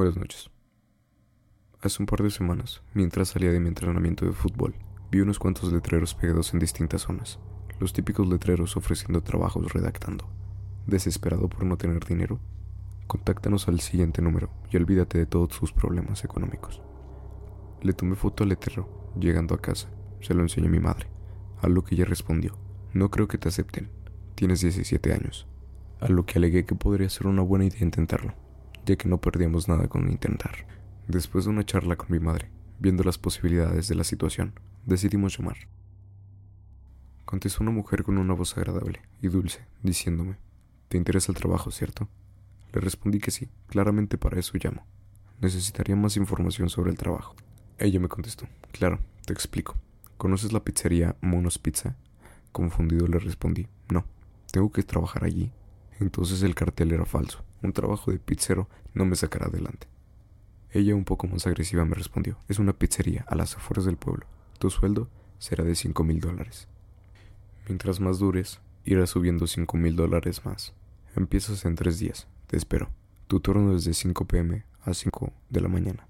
Buenas noches. Hace un par de semanas, mientras salía de mi entrenamiento de fútbol, vi unos cuantos letreros pegados en distintas zonas. Los típicos letreros ofreciendo trabajos redactando. ¿Desesperado por no tener dinero? Contáctanos al siguiente número y olvídate de todos sus problemas económicos. Le tomé foto al letrero, llegando a casa. Se lo enseñé a mi madre, a lo que ella respondió. No creo que te acepten. Tienes 17 años. A lo que alegué que podría ser una buena idea intentarlo, que no perdíamos nada con intentar. Después de una charla con mi madre, viendo las posibilidades de la situación, decidimos llamar. Contestó una mujer con una voz agradable y dulce, diciéndome, ¿te interesa el trabajo, cierto? Le respondí que sí, claramente para eso llamo. Necesitaría más información sobre el trabajo. Ella me contestó, claro, te explico. ¿Conoces la pizzería Monos Pizza? Confundido le respondí, no, tengo que trabajar allí. Entonces el cartel era falso. Un trabajo de pizzero no me sacará adelante. Ella, un poco más agresiva, me respondió, es una pizzería a las afueras del pueblo. Tu sueldo será de cinco mil dólares. Mientras más dures, irás subiendo cinco mil dólares más. Empiezas en tres días. Te espero. Tu turno es de 5 pm a 5 de la mañana.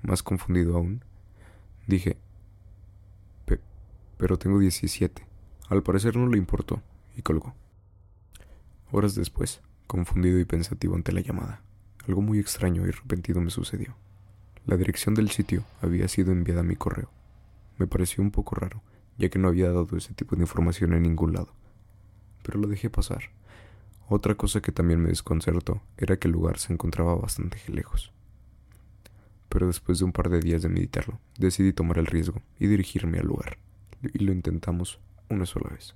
Más confundido aún, dije, pero tengo 17. Al parecer no le importó y colgó. Horas después, confundido y pensativo ante la llamada, algo muy extraño y repentino me sucedió. La dirección del sitio había sido enviada a mi correo. Me pareció un poco raro, ya que no había dado ese tipo de información en ningún lado. Pero lo dejé pasar. Otra cosa que también me desconcertó era que el lugar se encontraba bastante lejos. Pero después de un par de días de meditarlo, decidí tomar el riesgo y dirigirme al lugar y lo intentamos una sola vez.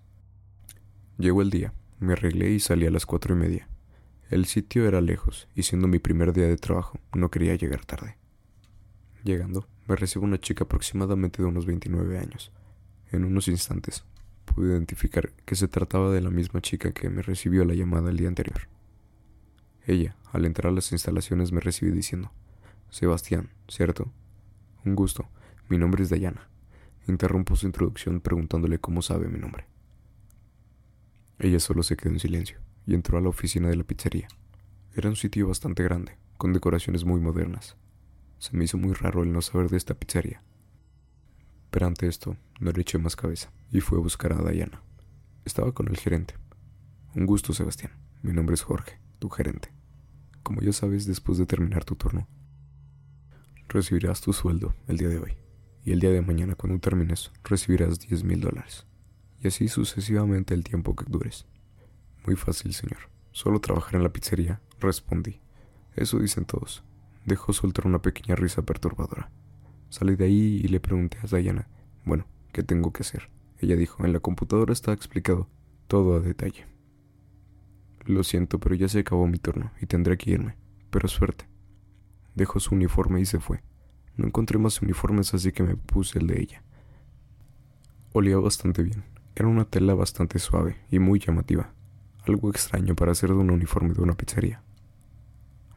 Llegó el día, me arreglé y salí a las cuatro y media. El sitio era lejos y siendo mi primer día de trabajo no quería llegar tarde. Llegando, me recibe una chica aproximadamente de unos 29 años. En unos instantes pude identificar que se trataba de la misma chica que me recibió la llamada el día anterior. Ella, al entrar a las instalaciones, me recibió diciendo, Sebastián, ¿cierto? Un gusto, mi nombre es Dayana. Interrumpo su introducción preguntándole cómo sabe mi nombre. Ella solo se quedó en silencio y entró a la oficina de la pizzería. Era un sitio bastante grande, con decoraciones muy modernas. Se me hizo muy raro el no saber de esta pizzería. Pero ante esto, no le eché más cabeza y fui a buscar a Diana. Estaba con el gerente. Un gusto, Sebastián. Mi nombre es Jorge, tu gerente. Como ya sabes, después de terminar tu turno, recibirás tu sueldo el día de hoy y el día de mañana cuando termines recibirás 10 mil dólares. Y así sucesivamente el tiempo que dures. Muy fácil, señor. Solo trabajar en la pizzería, respondí. Eso dicen todos. Dejó soltar una pequeña risa perturbadora. Salí de ahí y le pregunté a Diana, bueno, ¿qué tengo que hacer? Ella dijo, en la computadora está explicado todo a detalle. Lo siento, pero ya se acabó mi turno y tendré que irme. Pero suerte. Dejó su uniforme y se fue. No encontré más uniformes así que me puse el de ella. Olía bastante bien. Era una tela bastante suave y muy llamativa. Algo extraño para hacer de un uniforme de una pizzería.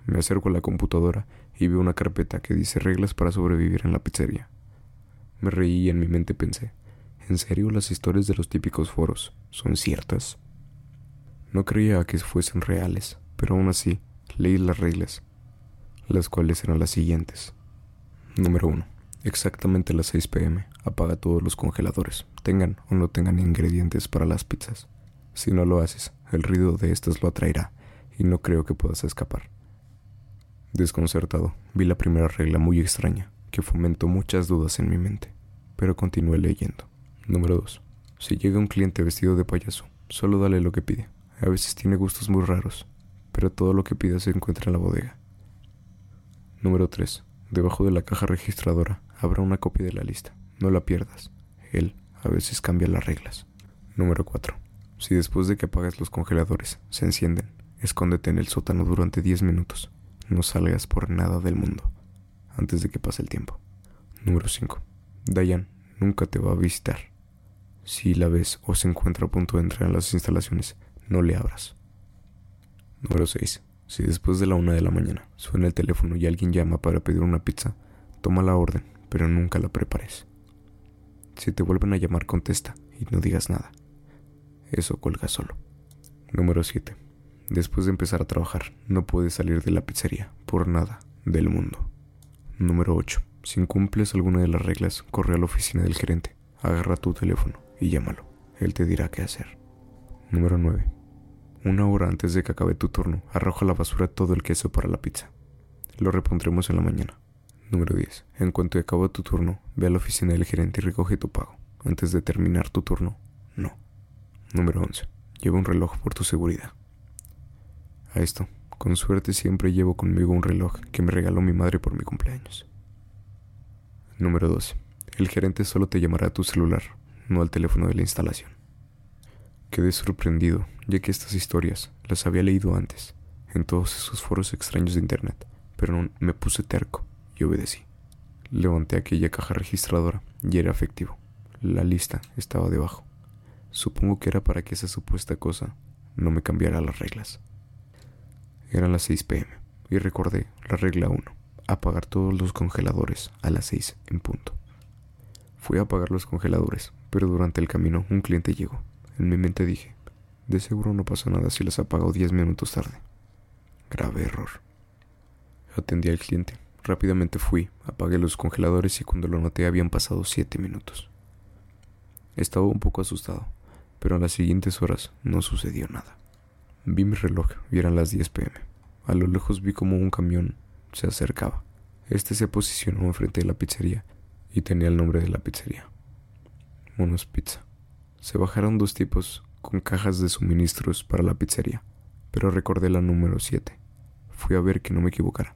Me acerco a la computadora y veo una carpeta que dice reglas para sobrevivir en la pizzería. Me reí y en mi mente pensé, ¿en serio las historias de los típicos foros son ciertas? No creía que fuesen reales, pero aún así leí las reglas, las cuales eran las siguientes. Número 1. Exactamente a las 6 pm. Apaga todos los congeladores, tengan o no tengan ingredientes para las pizzas. Si no lo haces, el ruido de estas lo atraerá y no creo que puedas escapar. Desconcertado, vi la primera regla muy extraña, que fomentó muchas dudas en mi mente, pero continué leyendo. Número 2. Si llega un cliente vestido de payaso, solo dale lo que pide. A veces tiene gustos muy raros, pero todo lo que pida se encuentra en la bodega. Número 3. Debajo de la caja registradora habrá una copia de la lista. No la pierdas. Él a veces cambia las reglas. Número 4. Si después de que apagues los congeladores se encienden, escóndete en el sótano durante 10 minutos. No salgas por nada del mundo antes de que pase el tiempo. Número 5. Diane nunca te va a visitar. Si la ves o se encuentra a punto de entrar en las instalaciones, no le abras. Número 6. Si después de la una de la mañana suena el teléfono y alguien llama para pedir una pizza, toma la orden, pero nunca la prepares. Si te vuelven a llamar, contesta y no digas nada. Eso colga solo. Número 7. Después de empezar a trabajar, no puedes salir de la pizzería, por nada, del mundo. Número 8. Si incumples alguna de las reglas, corre a la oficina del gerente, agarra tu teléfono y llámalo. Él te dirá qué hacer. Número 9. Una hora antes de que acabe tu turno, arroja a la basura todo el queso para la pizza. Lo repondremos en la mañana. Número 10. En cuanto acabe tu turno, ve a la oficina del gerente y recoge tu pago. Antes de terminar tu turno, no. Número 11. Lleva un reloj por tu seguridad. A esto, con suerte siempre llevo conmigo un reloj que me regaló mi madre por mi cumpleaños. Número 12. El gerente solo te llamará a tu celular, no al teléfono de la instalación. Quedé sorprendido, ya que estas historias las había leído antes, en todos esos foros extraños de internet, pero me puse terco y obedecí. Levanté aquella caja registradora y era efectivo. La lista estaba debajo. Supongo que era para que esa supuesta cosa no me cambiara las reglas. Eran las 6 pm y recordé la regla 1, apagar todos los congeladores a las 6 en punto. Fui a apagar los congeladores, pero durante el camino un cliente llegó. En mi mente dije, de seguro no pasa nada si los apago 10 minutos tarde. Grave error. Atendí al cliente. Rápidamente fui, apagué los congeladores y cuando lo noté habían pasado 7 minutos. Estaba un poco asustado, pero en las siguientes horas no sucedió nada. Vi mi reloj y eran las 10 pm. A lo lejos vi como un camión se acercaba. Este se posicionó enfrente de la pizzería y tenía el nombre de la pizzería. Monos Pizza. Se bajaron dos tipos con cajas de suministros para la pizzería, pero recordé la número 7. Fui a ver que no me equivocara.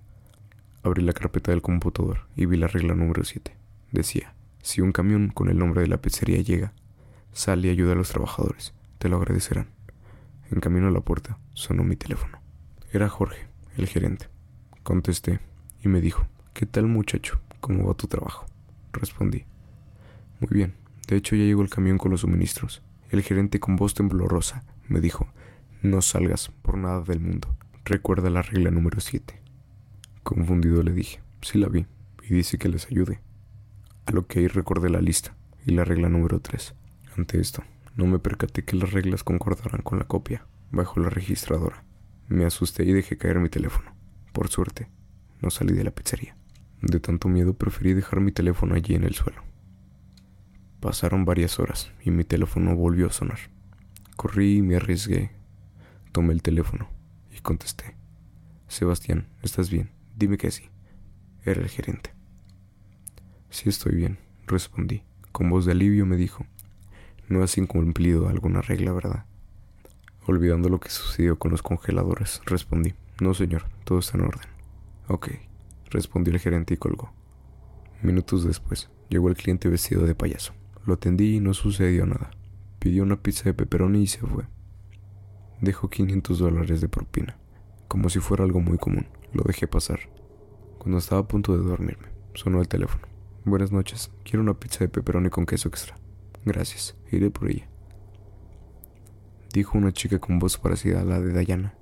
Abrí la carpeta del computador y vi la regla número 7. Decía, si un camión con el nombre de la pizzería llega, sal y ayuda a los trabajadores. Te lo agradecerán. En camino a la puerta sonó mi teléfono. Era Jorge, el gerente. Contesté y me dijo, ¿qué tal muchacho? ¿Cómo va tu trabajo? Respondí. Muy bien, de hecho ya llegó el camión con los suministros. El gerente con voz temblorosa me dijo, no salgas por nada del mundo. Recuerda la regla número 7. Confundido le dije, sí la vi, y dice que les ayude. A lo que ahí recordé la lista y la regla número 3. Ante esto, no me percaté que las reglas concordaran con la copia bajo la registradora. Me asusté y dejé caer mi teléfono. Por suerte, no salí de la pizzería. De tanto miedo preferí dejar mi teléfono allí en el suelo. Pasaron varias horas y mi teléfono volvió a sonar. Corrí y me arriesgué. Tomé el teléfono y contesté. Sebastián, ¿estás bien? Dime que sí. Era el gerente. Sí estoy bien, respondí. Con voz de alivio me dijo, no has incumplido alguna regla, ¿verdad? Olvidando lo que sucedió con los congeladores, respondí. No, señor, todo está en orden. Ok, respondió el gerente y colgó. Minutos después, llegó el cliente vestido de payaso. Lo atendí y no sucedió nada. Pidió una pizza de pepperoni y se fue. Dejó 500 dólares de propina, como si fuera algo muy común. Lo dejé pasar. Cuando estaba a punto de dormirme, sonó el teléfono. Buenas noches, quiero una pizza de pepperoni con queso extra. Gracias, iré por ella. Dijo una chica con voz parecida a la de Diana,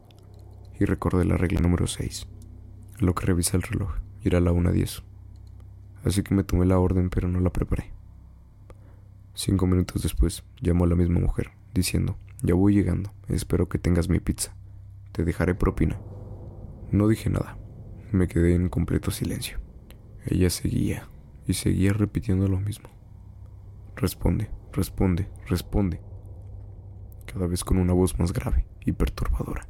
y recordé la regla número 6, lo que revisé el reloj, era la 1.10. Así que me tomé la orden, pero no la preparé. Cinco minutos después, llamó a la misma mujer, diciendo, ya voy llegando, espero que tengas mi pizza. Te dejaré propina. No dije nada, me quedé en completo silencio. Ella seguía, y seguía repitiendo lo mismo. Responde, responde, responde. Cada vez con una voz más grave y perturbadora.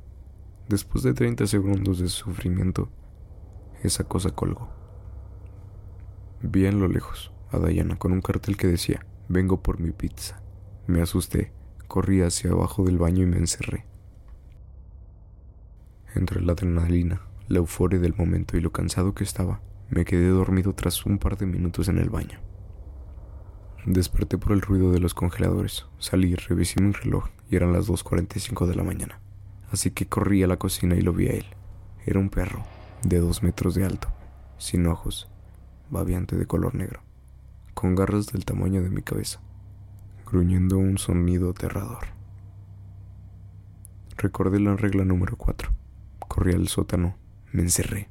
Después de 30 segundos de sufrimiento, esa cosa colgó. Vi en lo lejos a Diana con un cartel que decía, vengo por mi pizza. Me asusté, corrí hacia abajo del baño y me encerré. Entre la adrenalina, la euforia del momento y lo cansado que estaba, me quedé dormido tras un par de minutos en el baño. Desperté por el ruido de los congeladores. Salí, revisé mi reloj y eran las 2.45 de la mañana. Así que corrí a la cocina y lo vi a él. Era un perro, de dos metros de alto, sin ojos, babiante de color negro, con garras del tamaño de mi cabeza, gruñendo un sonido aterrador. Recordé la regla número 4. Corrí al sótano, me encerré.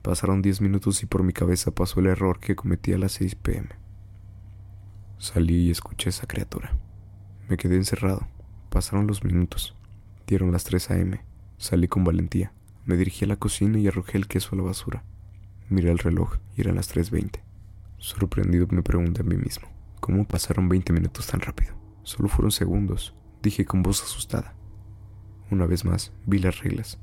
Pasaron diez minutos y por mi cabeza pasó el error que cometí a las 6 pm. Salí y escuché a esa criatura. Me quedé encerrado. Pasaron los minutos. Dieron las 3 a.m. Salí con valentía. Me dirigí a la cocina y arrojé el queso a la basura. Miré el reloj y eran las 3.20. Sorprendido me pregunté a mí mismo, ¿cómo pasaron 20 minutos tan rápido? Solo fueron segundos, dije con voz asustada. Una vez más, vi las reglas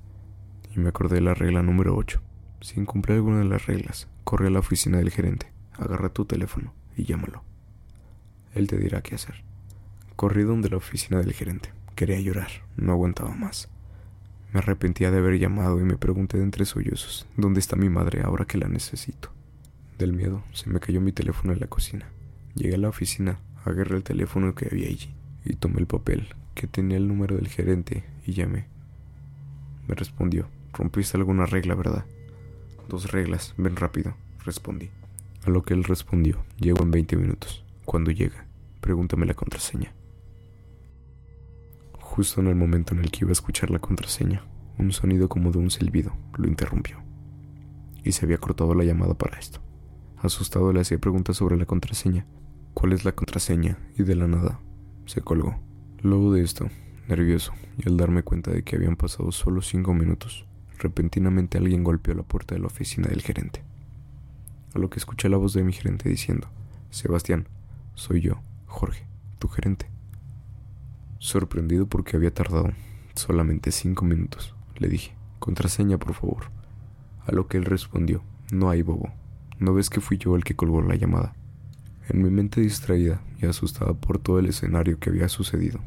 y me acordé de la regla número 8. Si incumple alguna de las reglas, corre a la oficina del gerente, agarra tu teléfono y llámalo. Él te dirá qué hacer. Corrí donde la oficina del gerente. Quería llorar, no aguantaba más. Me arrepentía de haber llamado y me pregunté de entre sollozos, ¿dónde está mi madre ahora que la necesito? Del miedo, se me cayó mi teléfono en la cocina. Llegué a la oficina, agarré el teléfono que había allí y tomé el papel que tenía el número del gerente y llamé. Me respondió, rompiste alguna regla, ¿verdad? Dos reglas, ven rápido, respondí. A lo que él respondió, llego en 20 minutos. Cuando llega, pregúntame la contraseña. Justo en el momento en el que iba a escuchar la contraseña, un sonido como de un silbido lo interrumpió. Y se había cortado la llamada para esto. Asustado le hacía preguntas sobre la contraseña. ¿Cuál es la contraseña? Y de la nada, se colgó. Luego de esto, nervioso, y al darme cuenta de que habían pasado solo cinco minutos, repentinamente alguien golpeó la puerta de la oficina del gerente. A lo que escuché la voz de mi gerente diciendo, Sebastián, soy yo, Jorge, tu gerente. Sorprendido porque había tardado solamente cinco minutos, le dije, contraseña, por favor. A lo que él respondió, no hay bobo, ¿no ves que fui yo el que colgó la llamada? En mi mente distraída y asustada por todo el escenario que había sucedido,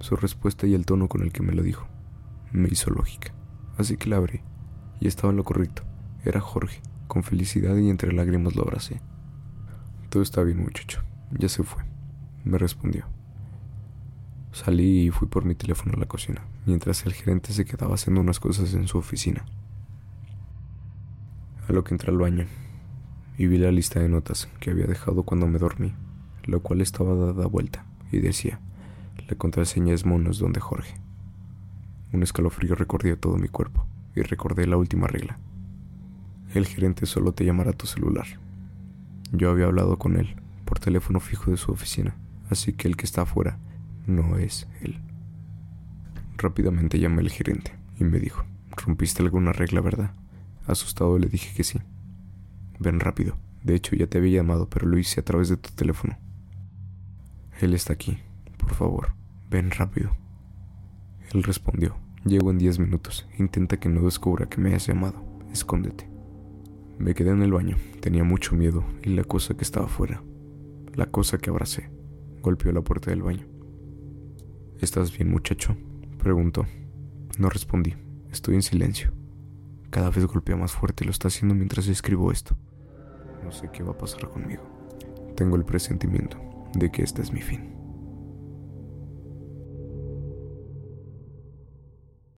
su respuesta y el tono con el que me lo dijo me hizo lógica. Así que la abrí, y estaba en lo correcto. Era Jorge. Con felicidad y entre lágrimas lo abracé. Todo está bien, muchacho. Ya se fue, me respondió. Salí y fui por mi teléfono a la cocina, mientras el gerente se quedaba haciendo unas cosas en su oficina. A lo que entré al baño y vi la lista de notas que había dejado cuando me dormí, lo cual estaba dada vuelta y decía, la contraseña es monos donde Jorge. Un escalofrío recorrió todo mi cuerpo y recordé la última regla. El gerente solo te llamará a tu celular. Yo había hablado con él por teléfono fijo de su oficina, así que el que está afuera no es él. Rápidamente llamé al gerente y me dijo, ¿rompiste alguna regla, verdad? Asustado le dije que sí. Ven rápido. De hecho, ya te había llamado, pero lo hice a través de tu teléfono. Él está aquí. Por favor, ven rápido. Él respondió, llego en diez minutos. Intenta que no descubra que me has llamado. Escóndete. Me quedé en el baño. Tenía mucho miedo y la cosa que estaba afuera, la cosa que abracé, golpeó la puerta del baño. ¿Estás bien, muchacho? Preguntó. No respondí. Estoy en silencio. Cada vez golpea más fuerte lo está haciendo mientras escribo esto. No sé qué va a pasar conmigo. Tengo el presentimiento de que este es mi fin.